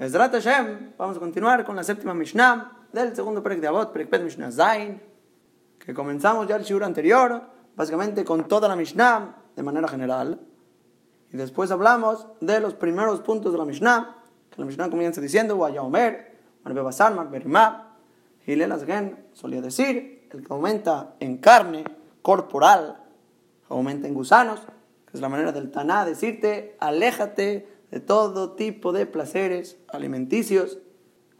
Ezrat Hashem, vamos a continuar con la séptima Mishnah del segundo Perek de Avot, Perek Pet Mishnah Zain, que comenzamos ya el shiur anterior, básicamente con toda la Mishnah de manera general. Y después hablamos de los primeros puntos de la Mishnah, que la Mishnah comienza diciendo, Omer, Marbe Basar, Marbe Rimá, Hilel Azgen solía decir, el que aumenta en carne corporal, aumenta en gusanos, que es la manera del Taná decirte, aléjate de todo tipo de placeres alimenticios,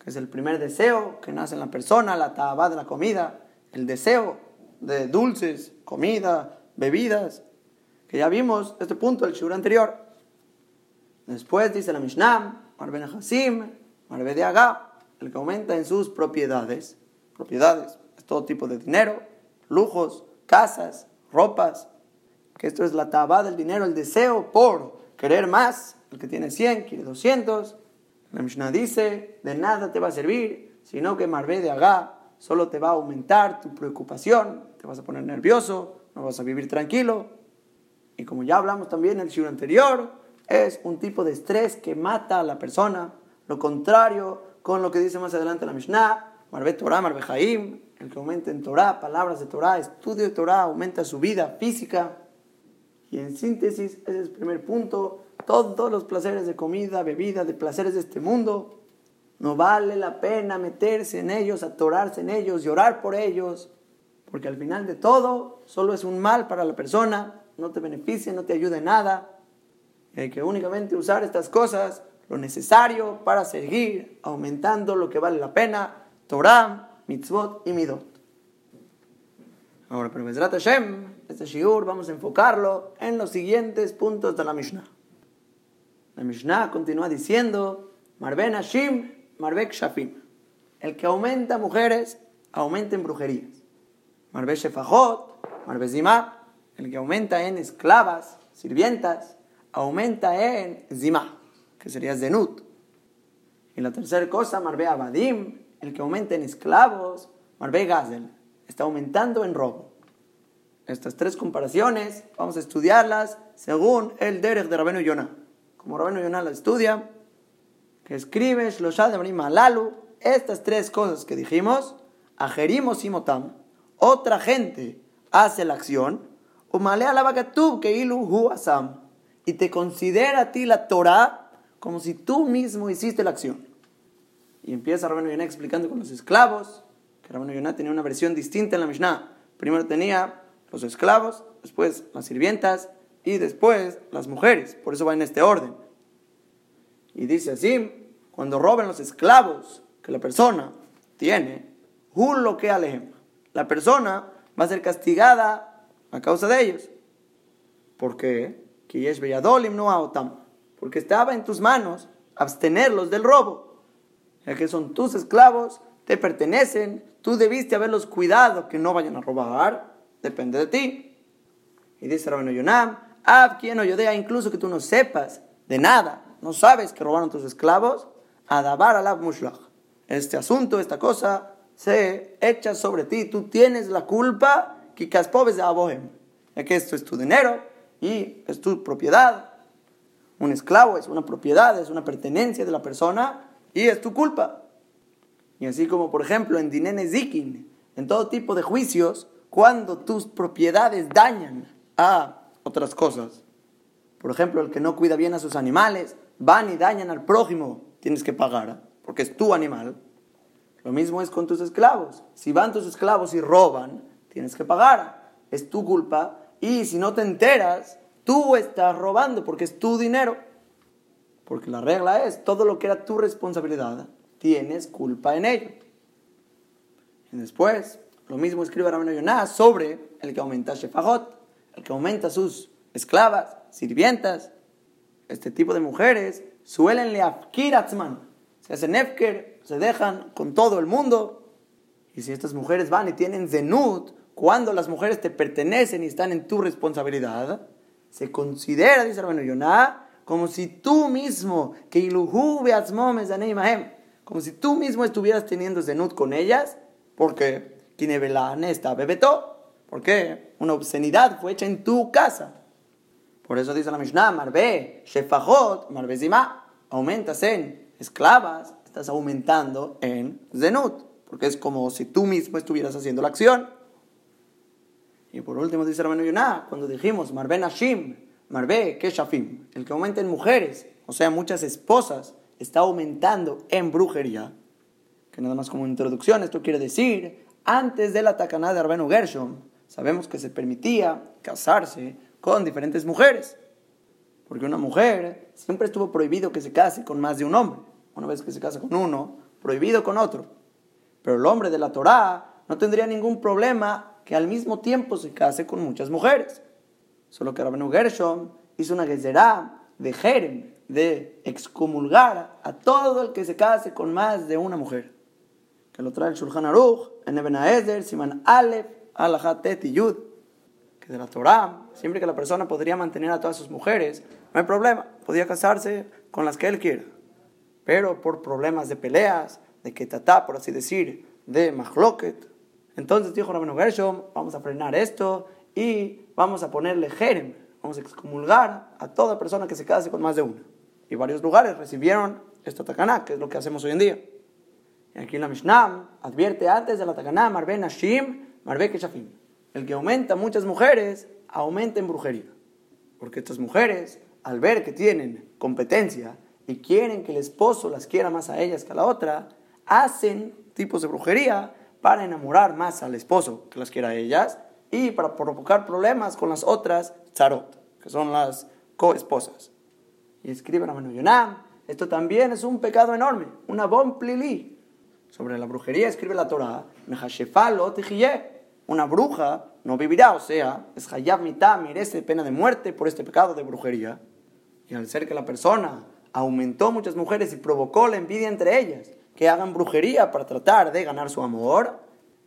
que es el primer deseo que nace en la persona, la tabá de la comida, el deseo de dulces, comida, bebidas, que ya vimos este punto del shur anterior. Después dice la Mishnah, Marben Hasim, Marbe de Agá, el que aumenta en sus propiedades, propiedades, es todo tipo de dinero, lujos, casas, ropas, que esto es la tabá del dinero, el deseo por querer más, el que tiene 100 quiere 200. La Mishnah dice, de nada te va a servir, sino que Marbe de Agá solo te va a aumentar tu preocupación, te vas a poner nervioso, no vas a vivir tranquilo. Y como ya hablamos también en el siglo anterior, es un tipo de estrés que mata a la persona. Lo contrario con lo que dice más adelante la Mishnah, Marbe Torah, Marbe Jaim, el que aumenta en Torah, palabras de Torah, estudio de Torah, aumenta su vida física. Y en síntesis, ese es el primer punto todos los placeres de comida, bebida, de placeres de este mundo. No vale la pena meterse en ellos, atorarse en ellos, llorar por ellos, porque al final de todo solo es un mal para la persona, no te beneficia, no te ayuda en nada. Hay que únicamente usar estas cosas, lo necesario para seguir aumentando lo que vale la pena, Torah, mitzvot y midot. Ahora, pero Hashem, este shiur vamos a enfocarlo en los siguientes puntos de la Mishnah. La Mishnah continúa diciendo, Marben Hashim, Marbek Shafim. El que aumenta mujeres, aumenta en brujerías. Marbe Shefajot, Marbe. El que aumenta en esclavas, sirvientas, aumenta en Zimah, que sería Zenut. Y la tercera cosa, Marbe Abadim. El que aumenta en esclavos, Marbe Gazel. Está aumentando en robo. Estas tres comparaciones vamos a estudiarlas según el Derech de Rabenu Yonah como Rabino Yonah la estudia, que escribe estas tres cosas que dijimos, ajerimos y motam, otra gente hace la acción, umalea la que ilu hu asam, y te considera a ti la Torah como si tú mismo hiciste la acción. Y empieza Rabino Yonah explicando con los esclavos, que Rabino Yonah tenía una versión distinta en la Mishnah. Primero tenía los esclavos, después las sirvientas, y después las mujeres. Por eso va en este orden. Y dice así, cuando roben los esclavos que la persona tiene, lo que alejem, la persona va a ser castigada a causa de ellos. ¿Por qué? Porque estaba en tus manos abstenerlos del robo. Ya que son tus esclavos, te pertenecen, tú debiste haberlos cuidado que no vayan a robar, depende de ti. Y dice Rabino Yonam, Ab quien oyodea, incluso que tú no sepas de nada, no sabes que robaron tus esclavos, Adabar alab mushlach. Este asunto, esta cosa, se echa sobre ti. Tú tienes la culpa que pobres de abohem. Ya que esto es tu dinero y es tu propiedad. Un esclavo es una propiedad, es una pertenencia de la persona y es tu culpa. Y así como, por ejemplo, en Dinene Zikin, en todo tipo de juicios, cuando tus propiedades dañan a otras cosas. Por ejemplo, el que no cuida bien a sus animales, van y dañan al prójimo, tienes que pagar, porque es tu animal. Lo mismo es con tus esclavos. Si van tus esclavos y roban, tienes que pagar. Es tu culpa. Y si no te enteras, tú estás robando porque es tu dinero. Porque la regla es, todo lo que era tu responsabilidad, tienes culpa en ello. Y después, lo mismo escribe Rabino Yonah sobre el que aumenta Shefajot que aumenta sus esclavas, sirvientas, este tipo de mujeres, suelen leafkir atzman, se hacen efker, se dejan con todo el mundo. Y si estas mujeres van y tienen zenut, cuando las mujeres te pertenecen y están en tu responsabilidad, se considera, dice hermano Yonah, como si tú mismo, que como si tú mismo estuvieras teniendo zenut con ellas, porque Kinebelane está bebetó. ¿Por qué? Una obscenidad fue hecha en tu casa. Por eso dice la Mishnah, Marbe, Shefajot, Marbe Zima, aumentas en esclavas, estás aumentando en Zenut, porque es como si tú mismo estuvieras haciendo la acción. Y por último dice Rabenu Yonah, cuando dijimos Marbe Nashim, Marbe Keshafim, el que aumenta en mujeres, o sea, muchas esposas, está aumentando en brujería. Que nada más como introducción, esto quiere decir, antes de la tacaná de Rabenu Gershom, sabemos que se permitía casarse con diferentes mujeres. Porque una mujer siempre estuvo prohibido que se case con más de un hombre. Una vez que se casa con uno, prohibido con otro. Pero el hombre de la Torá no tendría ningún problema que al mismo tiempo se case con muchas mujeres. Solo que Rabenu Gershom hizo una gezerá de Jerem, de excomulgar a todo el que se case con más de una mujer. Que lo trae el Shulchan Aruch, en Eben Haezer, Siman Aleph, Alahatet y Yud. Que de la Torah, siempre que la persona podría mantener a todas sus mujeres, no hay problema, podía casarse con las que él quiera. Pero por problemas de peleas, de ketatá, por así decir, de mahloket, entonces dijo Rabenu Gershom, vamos a frenar esto y vamos a ponerle jerem, vamos a excomulgar a toda persona que se case con más de una. Y varios lugares recibieron esta takaná, que es lo que hacemos hoy en día. Y aquí en la Mishnah advierte antes de la takaná, marbe nashim, marbe keshafim. El que aumenta muchas mujeres, aumenta en brujería. Porque estas mujeres al ver que tienen competencia y quieren que el esposo las quiera más a ellas que a la otra, hacen tipos de brujería para enamorar más al esposo que las quiera a ellas y para provocar problemas con las otras tzarot, que son las coesposas. Y escriben a Yonam, esto también es un pecado enorme, una bon plili. Sobre la brujería escribe la Torah, una bruja no vivirá, o sea, es hayab mitah, merece pena de muerte por este pecado de brujería. Y al ser que la persona aumentó muchas mujeres y provocó la envidia entre ellas, que hagan brujería para tratar de ganar su amor,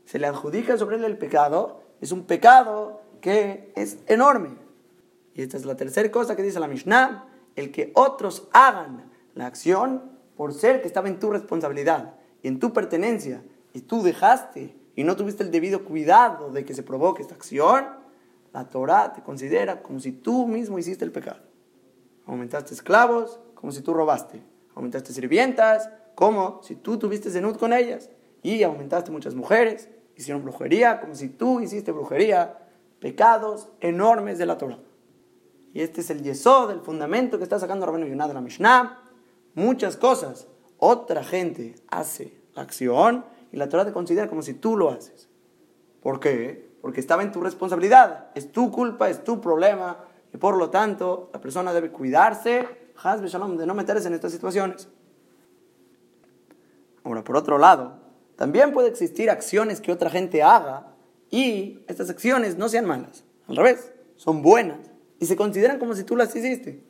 se le adjudica sobre él el pecado, es un pecado que es enorme. Y esta es la tercera cosa que dice la Mishnah, el que otros hagan la acción por ser que estaba en tu responsabilidad en tu pertenencia y tú dejaste y no tuviste el debido cuidado de que se provoque esta acción, la Torah te considera como si tú mismo hiciste el pecado. Aumentaste esclavos como si tú robaste. Aumentaste sirvientas como si tú tuviste zenud con ellas. Y aumentaste muchas mujeres. Hicieron brujería como si tú hiciste brujería. Pecados enormes de la Torah. Y este es el yesod, el fundamento que está sacando Rabenu Yonah de la Mishnah. Muchas cosas. Otra gente hace la acción y la Torah te considera como si tú lo haces. ¿Por qué? Porque estaba en tu responsabilidad. Es tu culpa, es tu problema y por lo tanto, la persona debe cuidarse, de no meterse en estas situaciones. Ahora, por otro lado, también puede existir acciones que otra gente haga y estas acciones no sean malas. Al revés, son buenas y se consideran como si tú las hiciste.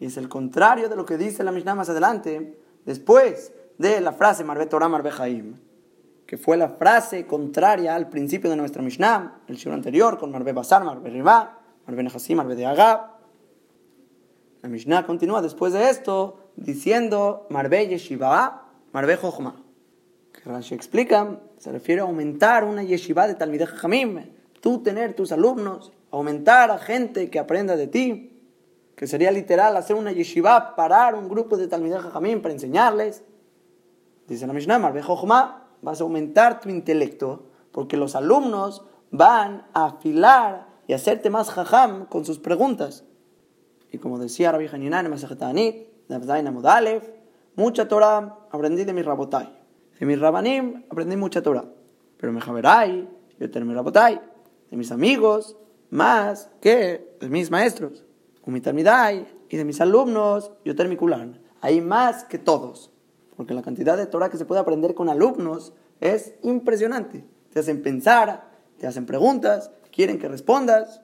Y es el contrario de lo que dice la Mishnah más adelante, después de la frase Marbe Torah Marbe Haim, que fue la frase contraria al principio de nuestra Mishnah, el siglo anterior, con Marbe Basar, Marbe Ribá, la Mishnah continúa después de esto diciendo Marbe Yeshiva, Marbe Jochma. Que Rashi explica, se refiere a aumentar una yeshiva de Talmideh Jamim, tú tener tus alumnos, aumentar a gente que aprenda de ti, que sería literal hacer una yeshiva, parar un grupo de Talmideh Jamim para enseñarles. Dice la Mishnah, Marbe vas a aumentar tu intelecto, porque los alumnos van a afilar y hacerte más jajam con sus preguntas. Y como decía Rabbi Haninan en Masajetanit, Navzaina Mudalev, mucha Torah aprendí de mi Rabotai. De mis Rabanim aprendí mucha Torah. Pero me Javerai, yo mi Rabotai. De mis amigos, más que de mis maestros. Umitalmidai, y de mis alumnos, yo tengo mi Kulan. Hay más que todos. Porque la cantidad de Torah que se puede aprender con alumnos es impresionante. Te hacen pensar, te hacen preguntas quieren que respondas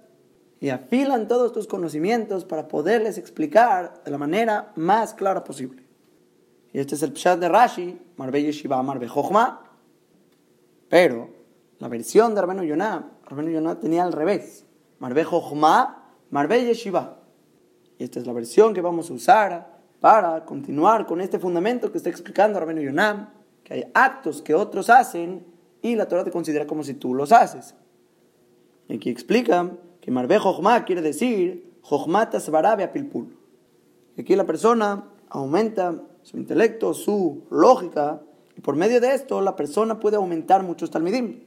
y afilan todos tus conocimientos para poderles explicar de la manera más clara posible. Y este es el pshat de Rashi, Marbe Yeshiva, Marbe Jochma. Pero la versión de Arbeno Yonah, Arbeno Yonah tenía al revés. Marbe Jochma, Marbe Yeshiva. Y esta es la versión que vamos a usar para continuar con este fundamento que está explicando Arbeno Yonah, que hay actos que otros hacen y la Torah te considera como si tú los haces. Y aquí explica que Marbe Jochma quiere decir Jochmata Svarabe. Aquí la persona aumenta su intelecto, su lógica. Y por medio de esto, la persona puede aumentar muchos talmidim.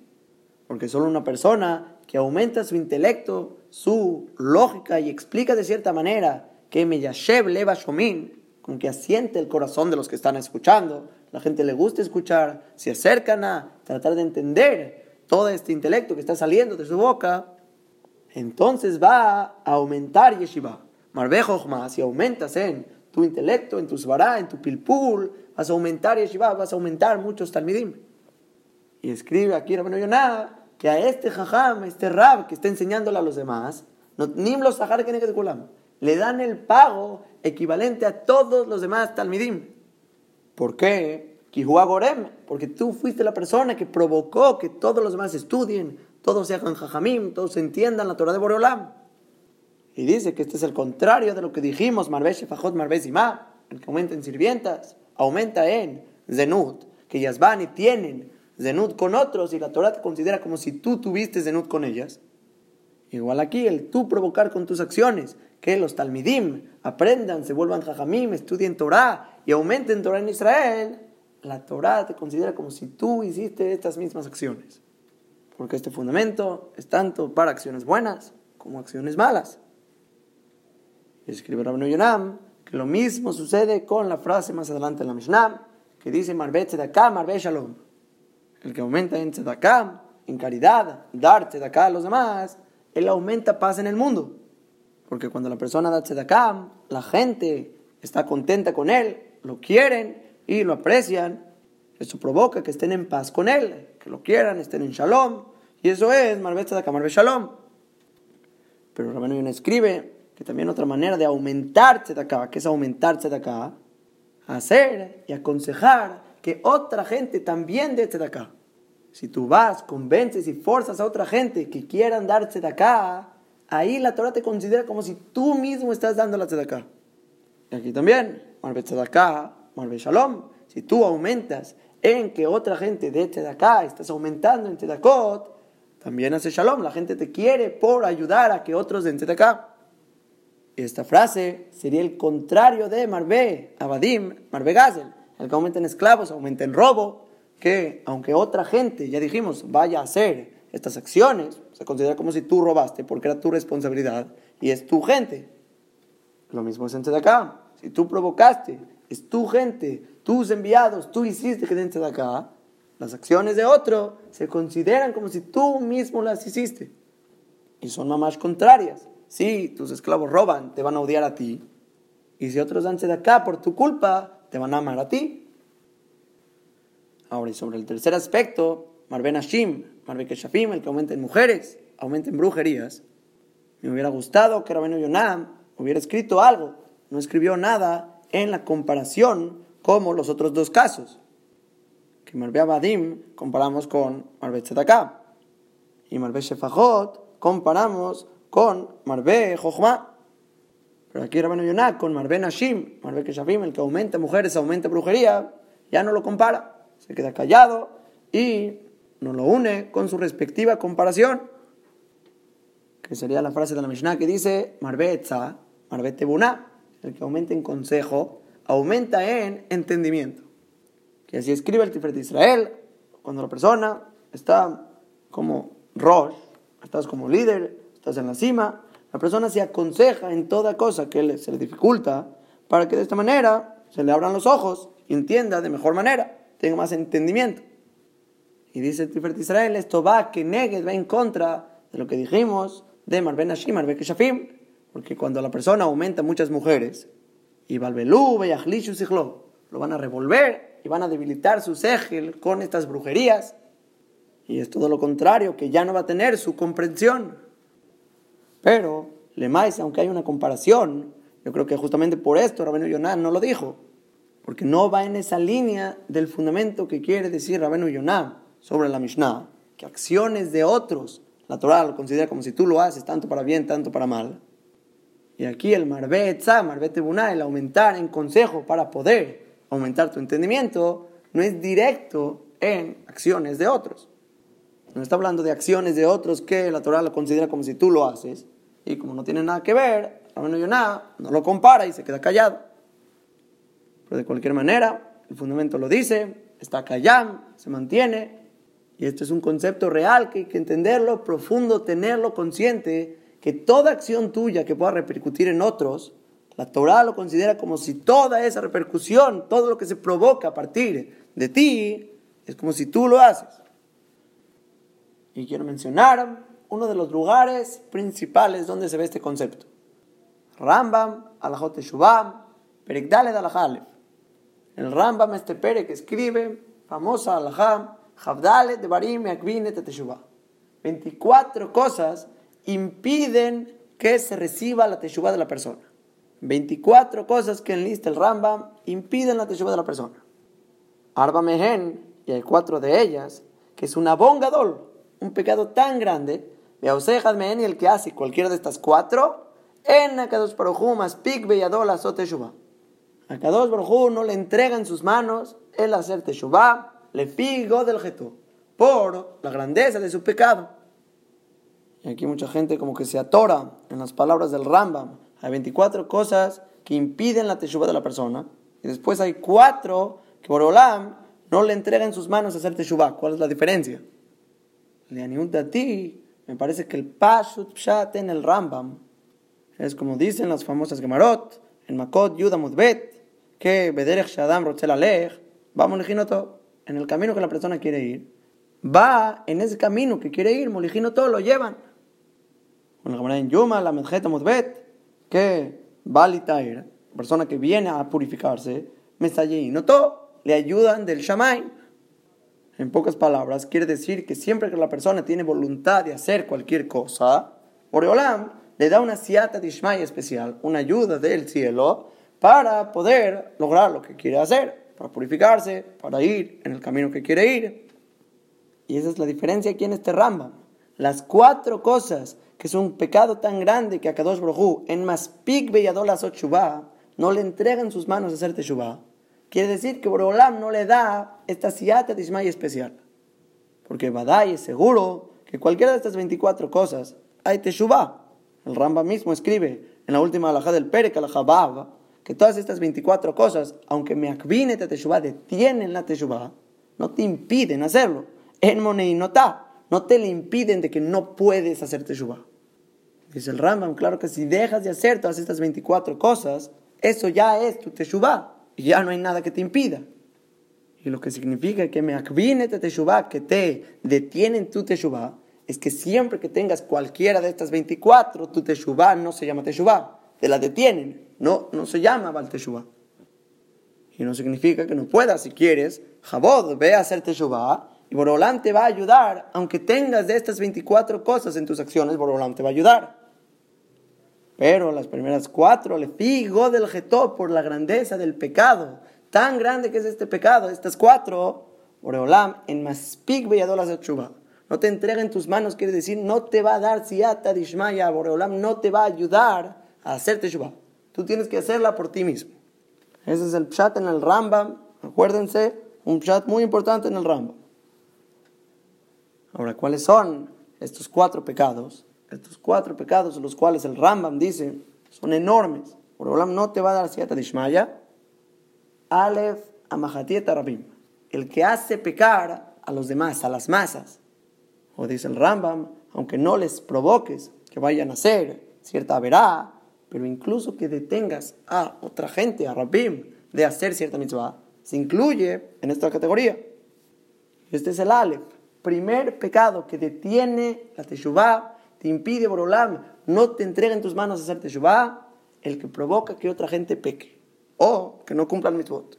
Porque solo una persona que aumenta su intelecto, su lógica y explica de cierta manera que Meyashev leva shomin, con que asiente el corazón de los que están escuchando, la gente le gusta escuchar, se acercan a tratar de entender todo este intelecto que está saliendo de su boca, entonces va a aumentar yeshiva. Marbejo más, si aumentas en tu intelecto, en tu svará, en tu pilpul, vas a aumentar yeshiva, vas a aumentar muchos talmidim. Y escribe aquí Rabino Yonah que a este jajam, este rab que está enseñándole a los demás, le dan el pago equivalente a todos los demás talmidim. ¿Por qué? Porque tú fuiste la persona que provocó que todos los demás estudien, todos se hagan jajamim, todos entiendan la Torah de Boreolam. Y dice que este es el contrario de lo que dijimos, Marbesh, Fajot, Marbesh y Ma, que aumenta en sirvientas, aumenta en Zenut, que ellas van y tienen Zenut con otros y la Torah te considera como si tú tuviste Zenut con ellas. Igual aquí, el tú provocar con tus acciones que los Talmidim aprendan, se vuelvan Jajamim, estudien Torah y aumenten Torah en Israel, la Torah te considera como si tú hiciste estas mismas acciones. Porque este fundamento es tanto para acciones buenas como acciones malas. Escribe Rabbi Yonam que lo mismo sucede con la frase más adelante en la Mishnah, que dice Marbet Tzedakah, Marbet Shalom. El que aumenta en Tzedakah, en caridad, dar Tzedakah a los demás, él aumenta paz en el mundo. Porque cuando la persona da tzedakah, la gente está contenta con él, lo quieren y lo aprecian. Eso provoca que estén en paz con él, que lo quieran, estén en shalom. Y eso es Marbe tzedakah, Marbe shalom. Pero Rabino Yonah escribe que también otra manera de aumentar tzedakah, que es aumentar tzedakah, hacer y aconsejar que otra gente también dé tzedakah. Si tú vas, convences y forzas a otra gente que quieran dar tzedakah, ahí la Torah te considera como si tú mismo estás dando la tzedakah. Y aquí también, marbe tzedakah, marbe shalom. Si tú aumentas en que otra gente dé tzedakah, estás aumentando en tzedakot, también hace shalom. La gente te quiere por ayudar a que otros den tzedakah. Esta frase sería el contrario de marbe, abadim, marbe gazel. El que aumenta en esclavos, aumenta en robo que aunque otra gente, ya dijimos, vaya a hacer estas acciones, se considera como si tú robaste porque era tu responsabilidad y es tu gente. Lo mismo es de acá. Si tú provocaste, es tu gente, tus enviados, tú hiciste que de acá, las acciones de otro se consideran como si tú mismo las hiciste. Y son mamás contrarias. Si tus esclavos roban, te van a odiar a ti. Y si otros dan acá por tu culpa, te van a amar a ti. Ahora, y sobre el tercer aspecto, Marben Hashim, Marben Keshafim, el que aumenta en mujeres, aumenta en brujerías. Me hubiera gustado que Rabenu Yonam hubiera escrito algo. No escribió nada en la comparación como los otros dos casos. Que Marbe Abadim comparamos con Marbe Tzedakah. Y Marbe Shefajot comparamos con Marbe Jochma. Pero aquí Rabenu Yonam con Marbe Hashim, Marbe Keshafim, el que aumenta mujeres, aumenta brujería, ya no lo compara se queda callado y no lo une con su respectiva comparación, que sería la frase de la Mishnah que dice, Marbetza, Marbete Buná, el que aumenta en consejo, aumenta en entendimiento. Que así escribe el Tiferet de Israel, cuando la persona está como Rosh, estás como líder, estás en la cima, la persona se aconseja en toda cosa que se le dificulta, para que de esta manera se le abran los ojos y entienda de mejor manera tenga más entendimiento. Y dice Tiferet Israel, esto va que negues, va en contra de lo que dijimos de Marben Hashim, Marben Keshafim, porque cuando la persona aumenta muchas mujeres, y Balbelú, lo van a revolver y van a debilitar su segel con estas brujerías. Y es todo lo contrario, que ya no va a tener su comprensión. Pero, le más, aunque hay una comparación, yo creo que justamente por esto Rabenu Yonah no lo dijo porque no va en esa línea del fundamento que quiere decir Rabenu Yonah sobre la Mishnah, que acciones de otros, la Torah lo considera como si tú lo haces tanto para bien, tanto para mal. Y aquí el Marbe Tebunah, el aumentar en consejo para poder aumentar tu entendimiento, no es directo en acciones de otros. No está hablando de acciones de otros que la Torah lo considera como si tú lo haces. Y como no tiene nada que ver, Rabenu Yonah no lo compara y se queda callado. Pero de cualquier manera, el fundamento lo dice, está callado, se mantiene. Y esto es un concepto real que hay que entenderlo, profundo, tenerlo consciente, que toda acción tuya que pueda repercutir en otros, la Torah lo considera como si toda esa repercusión, todo lo que se provoca a partir de ti, es como si tú lo haces. Y quiero mencionar uno de los lugares principales donde se ve este concepto. Rambam, Alajot Shubam, Perek Alajalef. El Rambam, este Perek, escribe, famosa Alajam, Javdalet de Barim Akbinet Teshuvah. 24 cosas impiden que se reciba la Teshuvah de la persona. 24 cosas que enlista el Rambam impiden la Teshuvah de la persona. Arba Mehen, y hay cuatro de ellas, que es una bongadol, un pecado tan grande, y el que hace cualquiera de estas cuatro, en Akados Barujú más Pik Beyadol Azot Teshuvah. A Kadosh Barujú no le entrega en sus manos el hacer Teshuvah, le figo del Getú, por la grandeza de su pecado. Y aquí mucha gente como que se atora en las palabras del Rambam. Hay 24 cosas que impiden la Teshuvah de la persona, y después hay cuatro que Borolam no le entrega en sus manos hacer Teshuvah. ¿Cuál es la diferencia? Le a ti, me parece que el Pashut Pshat en el Rambam es como dicen las famosas Gemarot, en Makot Yuda Mudbet, que Bederech Shadam Rotzel Alech, va todo en el camino que la persona quiere ir, va en ese camino que quiere ir, todo lo llevan. Con la Gemara en Yuma, la Medjeta Mudbet, que la persona que viene a purificarse, me está todo le ayudan del Shamay. En pocas palabras, quiere decir que siempre que la persona tiene voluntad de hacer cualquier cosa, Oreolam le da una siata de Ishmay especial, una ayuda del cielo, para poder lograr lo que quiere hacer, para purificarse, para ir en el camino que quiere ir. Y esa es la diferencia aquí en este Rambam. Las cuatro cosas que es un pecado tan grande que a Kadosh Brojú en Maspik Beyadolas Ochubá no le entregan sus manos a hacer Teshuvah, quiere decir que Borolam no le da esta siata de Ishmay especial. Porque Badai es seguro que cualquiera de estas 24 cosas hay Teshuvah. El Ramba mismo escribe en la última alajá del Perek, alajá que todas estas 24 cosas, aunque me akvine Teshuvah, detienen la Teshuvah, no te impiden hacerlo. En Monei no no te le impiden de que no puedes hacer Teshuvah. Dice el Rambam, claro que si dejas de hacer todas estas 24 cosas, eso ya es tu Teshuvah, y ya no hay nada que te impida. Y lo que significa que me akvine Teshuvah, que te detienen tu Teshuvah, es que siempre que tengas cualquiera de estas 24, tu Teshuvah no se llama Teshuvah, te la detienen, no, no se llama Val Teshuvah. Y no significa que no puedas, si quieres, Jabod, ve a hacer Teshuvah, y Borolán te va a ayudar, aunque tengas de estas 24 cosas en tus acciones, Borolán te va a ayudar. Pero las primeras cuatro, le figo del Getó por la grandeza del pecado, tan grande que es este pecado, estas cuatro, Boreolam, en Maspik Beyadolas Chuba no te entrega en tus manos, quiere decir, no te va a dar siata dishmaya, Boreolam no te va a ayudar a hacerte Shubá. Tú tienes que hacerla por ti mismo. Ese es el pshat en el Rambam, acuérdense, un pshat muy importante en el Rambam. Ahora, ¿cuáles son estos cuatro pecados? Estos cuatro pecados, los cuales el Rambam dice, son enormes. Boreolam no te va a dar siata dishmaya. Aleph amahatieta rabim. El que hace pecar a los demás, a las masas. O dice el Rambam, aunque no les provoques que vayan a hacer cierta verá, pero incluso que detengas a otra gente, a Rabim, de hacer cierta mitzvah, se incluye en esta categoría. Este es el Aleph, primer pecado que detiene la Teshuvah, te impide Borolam, no te entrega en tus manos a hacer Teshuvah, el que provoca que otra gente peque o que no cumpla el mitzvot.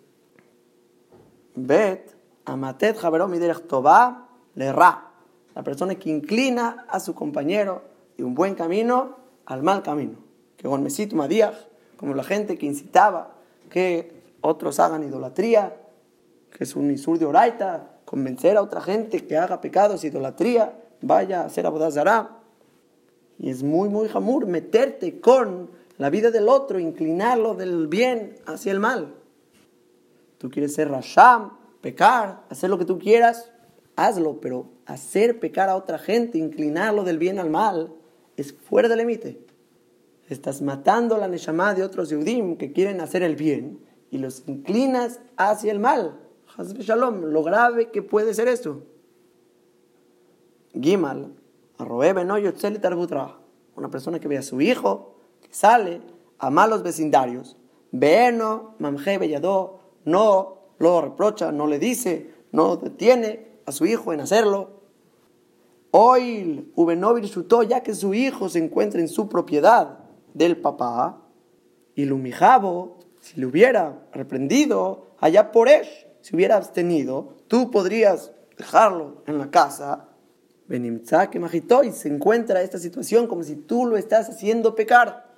Bet, amatet javerom miderech tová, le ra la persona que inclina a su compañero de un buen camino al mal camino. Que con Mesito Madiach, como la gente que incitaba que otros hagan idolatría, que es un isur de oraita, convencer a otra gente que haga pecados, idolatría, vaya a hacer abodazará. Y es muy, muy jamur meterte con la vida del otro, inclinarlo del bien hacia el mal. Tú quieres ser rasham, pecar, hacer lo que tú quieras, hazlo, pero hacer pecar a otra gente, inclinarlo del bien al mal, es fuera del límite. Estás matando la neshama de otros yudim que quieren hacer el bien y los inclinas hacia el mal. Shalom, lo grave que puede ser esto. Gimal, una persona que ve a su hijo, que sale a malos vecindarios, Beno, Mamje, Bellado, no lo reprocha, no le dice, no detiene a su hijo en hacerlo. Oil, Ubenovir Shutó, ya que su hijo se encuentra en su propiedad del papá, y Lumijabo, si le hubiera reprendido, allá por él, si hubiera abstenido, tú podrías dejarlo en la casa. Benimtzak y se encuentra esta situación como si tú lo estás haciendo pecar.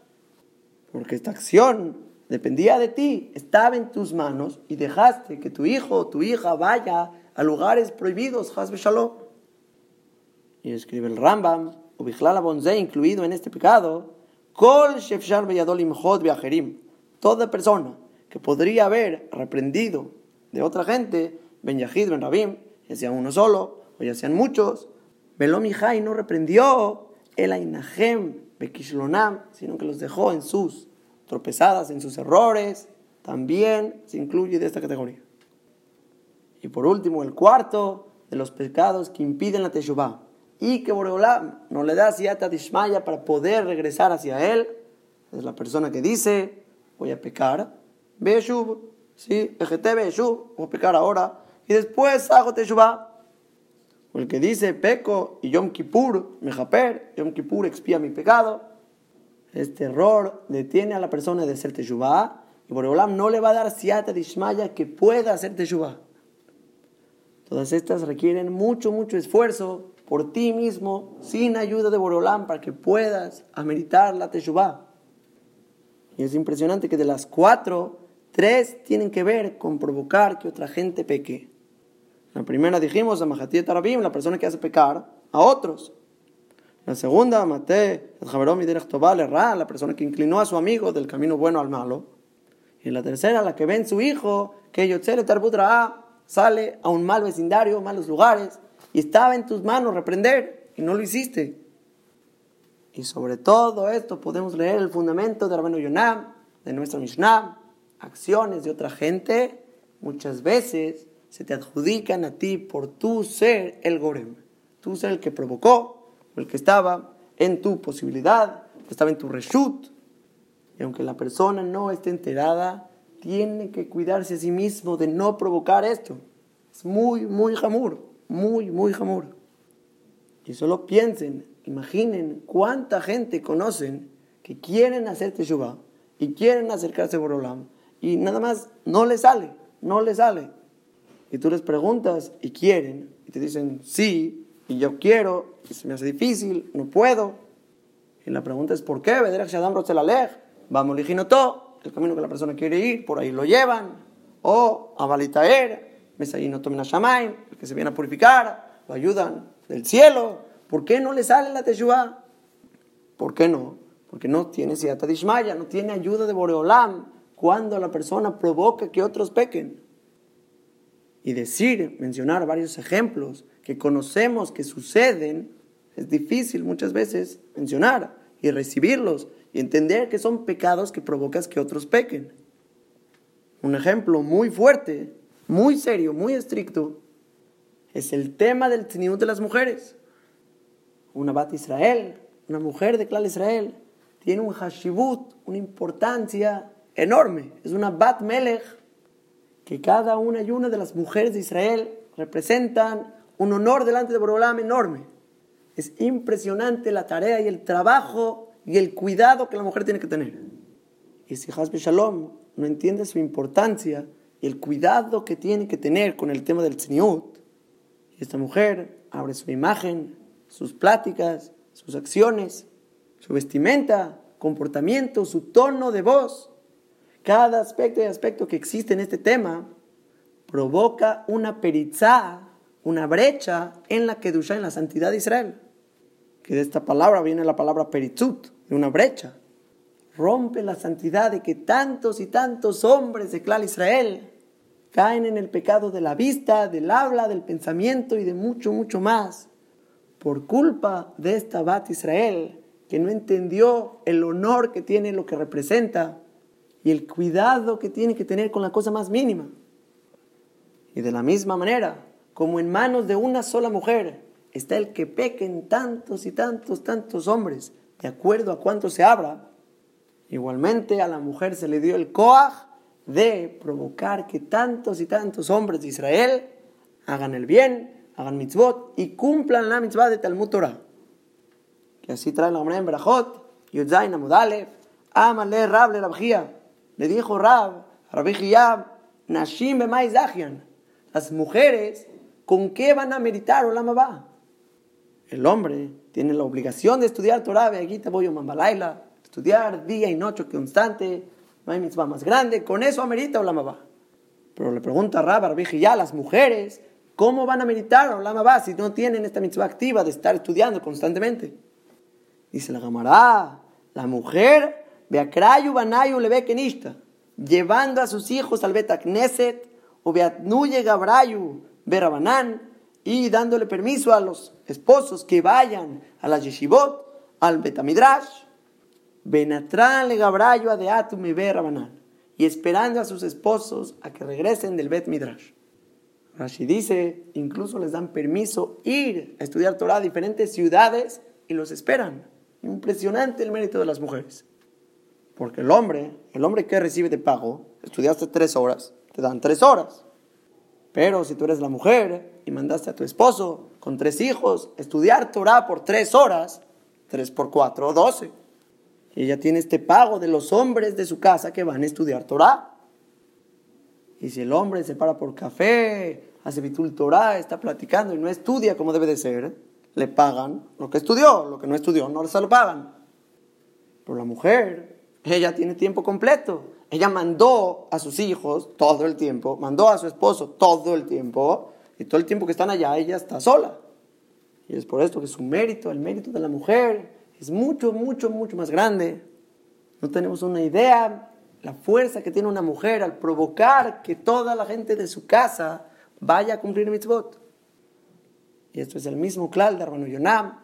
Porque esta acción dependía de ti, estaba en tus manos y dejaste que tu hijo o tu hija vaya a lugares prohibidos, Hasbe Shalom. Y escribe el Rambam, o Bichlala Bonze, incluido en este pecado, Kol Shefshar Beyadolim Hod Toda persona que podría haber reprendido de otra gente, Ben Yahid, Ben Rabim, ya sea uno solo o ya sean muchos, Belomihai no reprendió el Ainahem Bekishlonam, sino que los dejó en sus tropezadas, en sus errores, también se incluye de esta categoría. Y por último, el cuarto de los pecados que impiden la Teshuvah y que Boreolam no le da siata dishmaya para poder regresar hacia él, es la persona que dice, voy a pecar, Beshuv, sí, EGT Beshuv, voy a pecar ahora, y después hago Teshuvah. O el que dice, peco y Yom Kippur, mejaper, Yom Kippur expía mi pecado, este error detiene a la persona de hacer Teshuvah, y Boreolam no le va a dar siata dishmaya que pueda hacer Teshuvah. Todas estas requieren mucho, mucho esfuerzo por ti mismo, sin ayuda de Borolán, para que puedas ameritar la Teshuvah. Y es impresionante que de las cuatro, tres tienen que ver con provocar que otra gente peque. La primera dijimos a Mahatiet Tarabim, la persona que hace pecar a otros. La segunda, Mate, la persona que inclinó a su amigo del camino bueno al malo. Y la tercera, la que ven su hijo, que Yotzele Tarbutra sale a un mal vecindario, malos lugares, y estaba en tus manos reprender y no lo hiciste. Y sobre todo esto podemos leer el fundamento de Rabenu Yonam, de nuestra Mishnah, acciones de otra gente, muchas veces se te adjudican a ti por tu ser el Gorem, tú ser el que provocó, el que estaba en tu posibilidad, que estaba en tu reshut. Y aunque la persona no esté enterada, tiene que cuidarse a sí mismo de no provocar esto. Es muy, muy jamur, muy, muy jamur. Y solo piensen, imaginen cuánta gente conocen que quieren hacer teshuva y quieren acercarse a Borolam y nada más no les sale, no les sale. Y tú les preguntas y quieren y te dicen sí y yo quiero y se me hace difícil, no puedo. Y la pregunta es ¿por qué? Vamos, todo el camino que la persona quiere ir, por ahí lo llevan, o a Balitaer, no tomen a Shamaim, el que se viene a purificar, lo ayudan del cielo. ¿Por qué no le sale la Teshuvah? ¿Por qué no? Porque no tiene Siata Dishmaya, no tiene ayuda de Boreolam cuando la persona provoca que otros pequen. Y decir, mencionar varios ejemplos que conocemos que suceden, es difícil muchas veces mencionar y recibirlos y entender que son pecados que provocas que otros pequen. Un ejemplo muy fuerte, muy serio, muy estricto, es el tema del tzniut de las mujeres. Una bat Israel, una mujer de clan Israel, tiene un hashibut, una importancia enorme. Es una bat melech, que cada una y una de las mujeres de Israel representan un honor delante de Borolam enorme. Es impresionante la tarea y el trabajo y el cuidado que la mujer tiene que tener. Y si Hasbe Shalom no entiende su importancia y el cuidado que tiene que tener con el tema del tzniut, esta mujer abre su imagen, sus pláticas, sus acciones, su vestimenta, comportamiento, su tono de voz, cada aspecto y aspecto que existe en este tema provoca una peritzá, una brecha en la Kedusha, en la santidad de Israel. Que de esta palabra viene la palabra peritzut, de una brecha. Rompe la santidad de que tantos y tantos hombres de Clan Israel caen en el pecado de la vista, del habla, del pensamiento y de mucho, mucho más. Por culpa de esta Bat Israel, que no entendió el honor que tiene lo que representa y el cuidado que tiene que tener con la cosa más mínima. Y de la misma manera, como en manos de una sola mujer está el que pequen tantos y tantos, tantos hombres, de acuerdo a cuánto se abra, igualmente a la mujer se le dio el coaj de provocar que tantos y tantos hombres de Israel hagan el bien, hagan mitzvot y cumplan la mitzvah de Talmud Torah. Que así trae la Gemara en Berajot, Yudzain Amudalev, Amale Rab le Rabjía. Le dijo Rab, Rabbi Hiyab, Nashim. Las mujeres, ¿con qué van a meditar Olam Abba? El hombre tiene la obligación de estudiar Torah, Beagita Boyo Mambalaila, estudiar día y noche constante, no hay mitzvah más grande, con eso amerita Olam Abba. Pero le pregunta a Rab, Rabbi ya las mujeres, ¿cómo van a meditar Olam Abba si no tienen esta mitzvah activa de estar estudiando constantemente? Dice la Gamará, la mujer, Beakrayu Banayu Lebekenishta, llevando a sus hijos al Betakneset, o Beatnuye Gabrayu Berabanán, y dándole permiso a los esposos que vayan a la yeshivot, al Betamidrash, Benatran le Gabrayu Adeatum y Berabanán, y esperando a sus esposos a que regresen del Bet Midrash. Rashi dice, incluso les dan permiso ir a estudiar Torah a diferentes ciudades y los esperan. Impresionante el mérito de las mujeres. Porque el hombre, el hombre que recibe de pago, estudiaste tres horas, te dan tres horas. Pero si tú eres la mujer y mandaste a tu esposo con tres hijos estudiar Torah por tres horas, tres por cuatro, doce. Ella tiene este pago de los hombres de su casa que van a estudiar Torah. Y si el hombre se para por café, hace bitul Torah, está platicando y no estudia como debe de ser, le pagan lo que estudió, lo que no estudió no se lo pagan. Pero la mujer, ella tiene tiempo completo. Ella mandó a sus hijos todo el tiempo, mandó a su esposo todo el tiempo, y todo el tiempo que están allá ella está sola. Y es por esto que su mérito, el mérito de la mujer, es mucho, mucho, mucho más grande. No tenemos una idea la fuerza que tiene una mujer al provocar que toda la gente de su casa vaya a cumplir mitzvot y esto es el mismo clal de Yonam,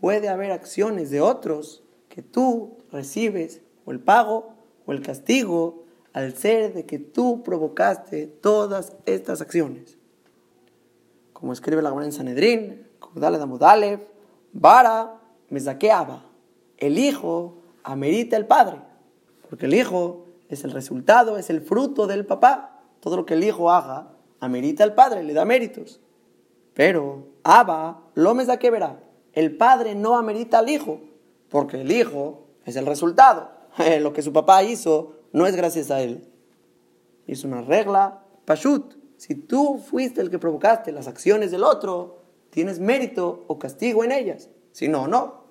puede haber acciones de otros que tú recibes o el pago o el castigo al ser de que tú provocaste todas estas acciones. Como escribe la Gemara en Sanedrín, Kudale Damudalev, Bara Mezakeaba, el hijo amerita al padre, porque el hijo es el resultado, es el fruto del papá. Todo lo que el hijo haga amerita al padre, le da méritos. Pero Abba, lo me. El padre no amerita al hijo, porque el hijo es el resultado. Lo que su papá hizo no es gracias a él. Es una regla, pashut. Si tú fuiste el que provocaste las acciones del otro, tienes mérito o castigo en ellas. Si no, no.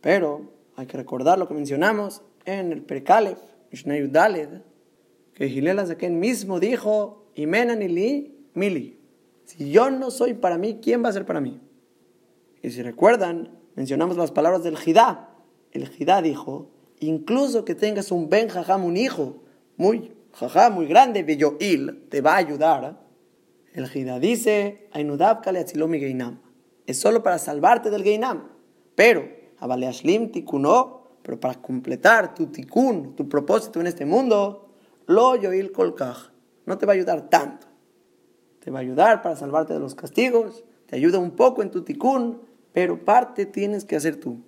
Pero hay que recordar lo que mencionamos en el Perkalef, Mishnah Daled, que Gilela Zaken mismo dijo, Imenanili Mili. Si yo no soy para mí, ¿quién va a ser para mí? Y si recuerdan, mencionamos las palabras del Jidá. El Jidá dijo, incluso que tengas un Ben Jajam, un hijo, muy jajá, muy grande, Belloil, te va a ayudar. El Jidá dice, es solo para salvarte del Geinam. Pero, pero para completar tu tikun, tu propósito en este mundo, lo yoil kolkaj, no te va a ayudar tanto te va a ayudar para salvarte de los castigos, te ayuda un poco en tu tikkun, pero parte tienes que hacer tú.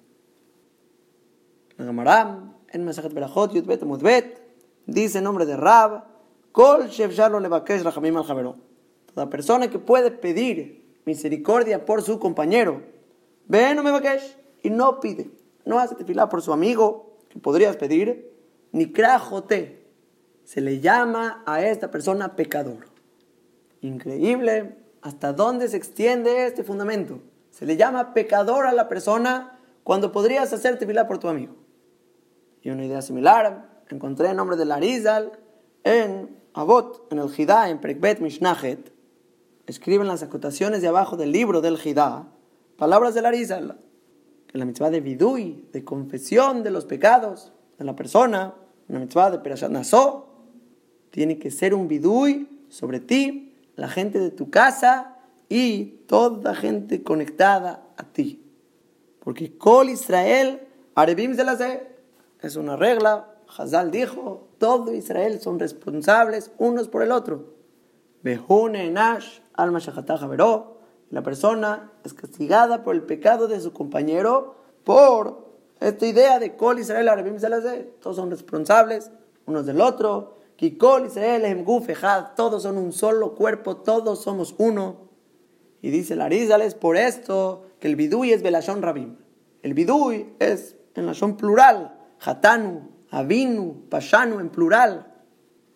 La en Masajet Berajot, Yudbet Mudbet, dice en nombre de Rab, Kol Shefshalo Levakesh Rachamim al Toda persona que puede pedir misericordia por su compañero, ve no me vaquesh y no pide, no hace tefilá por su amigo, que podrías pedir, ni krajote. Se le llama a esta persona pecador. Increíble hasta dónde se extiende este fundamento. Se le llama pecador a la persona cuando podrías hacerte tefilá por tu amigo. Y una idea similar encontré el nombre de Larizal en Abot, en el Jidá, en Prekbet Mishnachet. Escriben las acotaciones de abajo del libro del Jidá palabras de Larizal. Que la mitzvah de vidui, de confesión de los pecados de la persona, una mitzvah de Perashat Naso, tiene que ser un vidui sobre ti la gente de tu casa y toda gente conectada a ti. Porque Kol Israel, Arebim se la es una regla Hazal dijo, todo Israel son responsables unos por el otro. Behune Nash, alma veró. La persona es castigada por el pecado de su compañero por esta idea de Kol Israel Arabim Todos son responsables unos del otro. Kikol Israel Todos son un solo cuerpo, todos somos uno. Y dice Larizales por esto que el bidui es Belashon Rabim. El bidui es en la plural. Hatanu, Avinu, Pashanu en plural.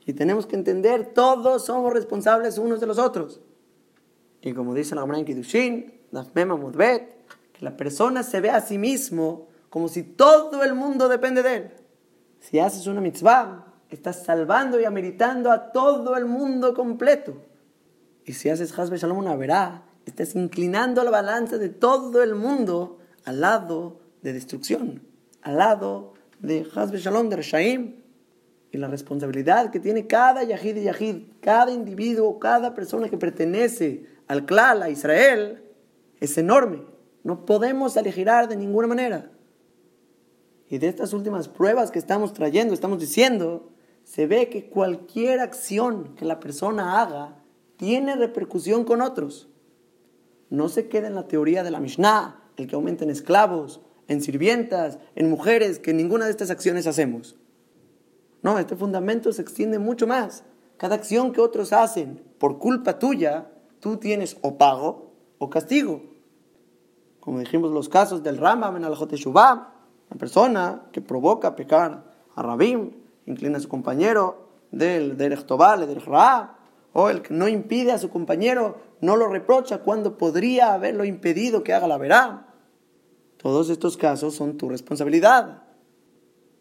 Y tenemos que entender, todos somos responsables unos de los otros. Y como dice la en Kiddushin, que la persona se ve a sí mismo como si todo el mundo depende de él. Si haces una mitzvah, estás salvando y ameritando a todo el mundo completo. Y si haces Hasbe Shalom una verá, estás inclinando la balanza de todo el mundo al lado de destrucción, al lado de Hasbe Shalom, de Reshaim. Y la responsabilidad que tiene cada yahid y yahid, cada individuo, cada persona que pertenece al clan, a Israel, es enorme. No podemos aligerar de ninguna manera. Y de estas últimas pruebas que estamos trayendo, estamos diciendo, se ve que cualquier acción que la persona haga tiene repercusión con otros. No se queda en la teoría de la Mishnah, el que aumenta en esclavos, en sirvientas, en mujeres, que ninguna de estas acciones hacemos. No, este fundamento se extiende mucho más. Cada acción que otros hacen por culpa tuya, tú tienes o pago o castigo. Como dijimos los casos del Rama en al la persona que provoca pecar a Rabim, inclina a su compañero del Derech del Ra, o el que no impide a su compañero, no lo reprocha cuando podría haberlo impedido que haga la verá. Todos estos casos son tu responsabilidad.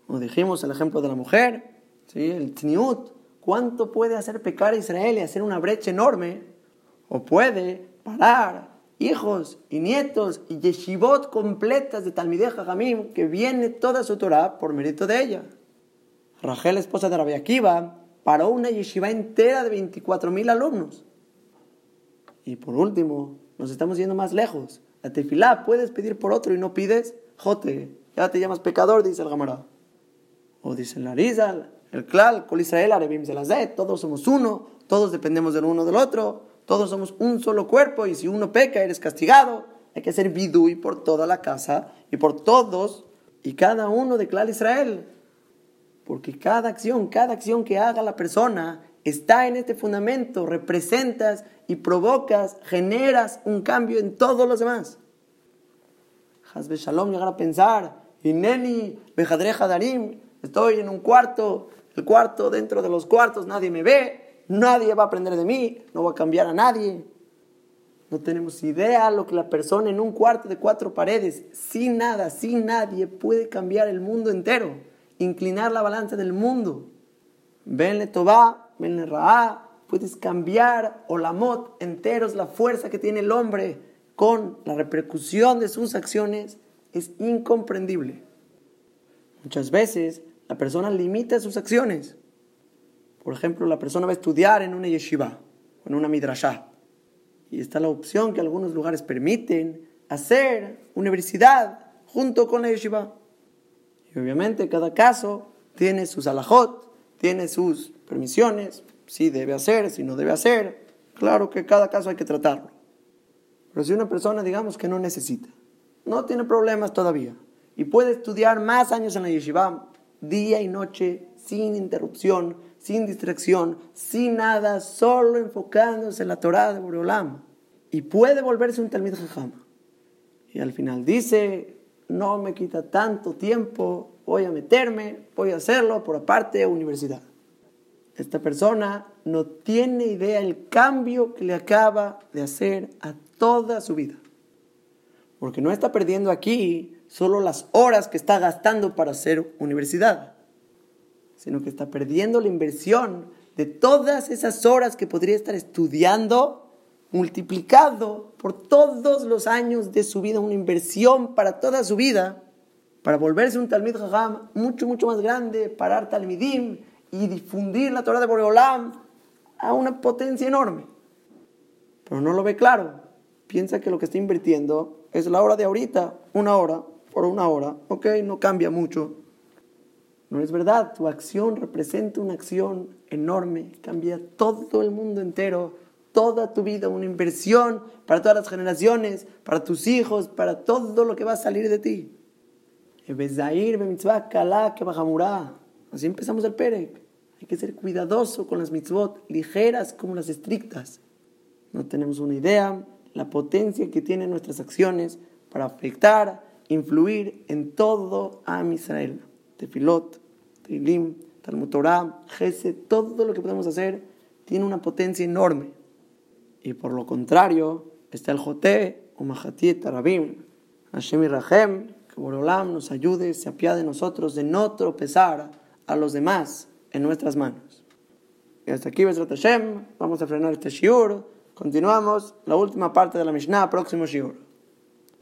Como dijimos el ejemplo de la mujer, ¿sí? el tniut, ¿cuánto puede hacer pecar a Israel y hacer una brecha enorme? O puede parar hijos y nietos y yeshivot completas de Talmideh Jamim, que viene toda su Torah por mérito de ella. Rachel, esposa de Rabbi Akiva, paró una yeshiva entera de 24.000 alumnos. Y por último, nos estamos yendo más lejos. La tefilá, puedes pedir por otro y no pides, jote, ya te llamas pecador, dice el Gamará. O dice el Arizal, el Klal, Kol Israel, Arebim Zelazet, todos somos uno, todos dependemos del uno del otro. Todos somos un solo cuerpo y si uno peca eres castigado. Hay que ser vidui por toda la casa y por todos y cada uno de Clan Israel. Porque cada acción, cada acción que haga la persona está en este fundamento, representas y provocas, generas un cambio en todos los demás. Hasbe Shalom llegar a pensar, Ineni, Bejadreja Darim, estoy en un cuarto, el cuarto dentro de los cuartos, nadie me ve, Nadie va a aprender de mí, no va a cambiar a nadie. No tenemos idea lo que la persona en un cuarto de cuatro paredes, sin nada, sin nadie, puede cambiar el mundo entero, inclinar la balanza del mundo. Venle Tobá, venle Raá, puedes cambiar Olamot enteros, la fuerza que tiene el hombre con la repercusión de sus acciones es incomprendible. Muchas veces la persona limita sus acciones por ejemplo, la persona va a estudiar en una yeshiva o en una midrashah. Y está la opción que algunos lugares permiten hacer universidad junto con la yeshiva. Y obviamente cada caso tiene sus alajot, tiene sus permisiones, si debe hacer, si no debe hacer. Claro que cada caso hay que tratarlo. Pero si una persona, digamos que no necesita, no tiene problemas todavía, y puede estudiar más años en la yeshiva, día y noche, sin interrupción, sin distracción, sin nada, solo enfocándose en la Torah de Boreolam. Y puede volverse un Talmid Jajam. Y al final dice, no me quita tanto tiempo, voy a meterme, voy a hacerlo por aparte universidad. Esta persona no tiene idea el cambio que le acaba de hacer a toda su vida. Porque no está perdiendo aquí solo las horas que está gastando para hacer universidad sino que está perdiendo la inversión de todas esas horas que podría estar estudiando, multiplicado por todos los años de su vida, una inversión para toda su vida, para volverse un Talmid Jajam mucho, mucho más grande, parar Talmidim y difundir la Torah de Boreolam a una potencia enorme. Pero no lo ve claro. Piensa que lo que está invirtiendo es la hora de ahorita, una hora por una hora. Ok, no cambia mucho No es verdad, tu acción representa una acción enorme, cambia todo el mundo entero, toda tu vida, una inversión para todas las generaciones, para tus hijos, para todo lo que va a salir de ti. Así empezamos el Perek. Hay que ser cuidadoso con las mitzvot, ligeras como las estrictas. No tenemos una idea la potencia que tienen nuestras acciones para afectar, influir en todo Am Israel. Tefilot, Trilim, Talmud Torah, Jese, todo lo que podemos hacer tiene una potencia enorme. Y por lo contrario, está el Joté o Mahatiet Tarabim, Hashem y Rahem, que Borolam nos ayude, se apiade de nosotros de no tropezar a los demás en nuestras manos. Y hasta aquí, Besrat Hashem, vamos a frenar este shiur. Continuamos la última parte de la Mishnah, próximo shiur.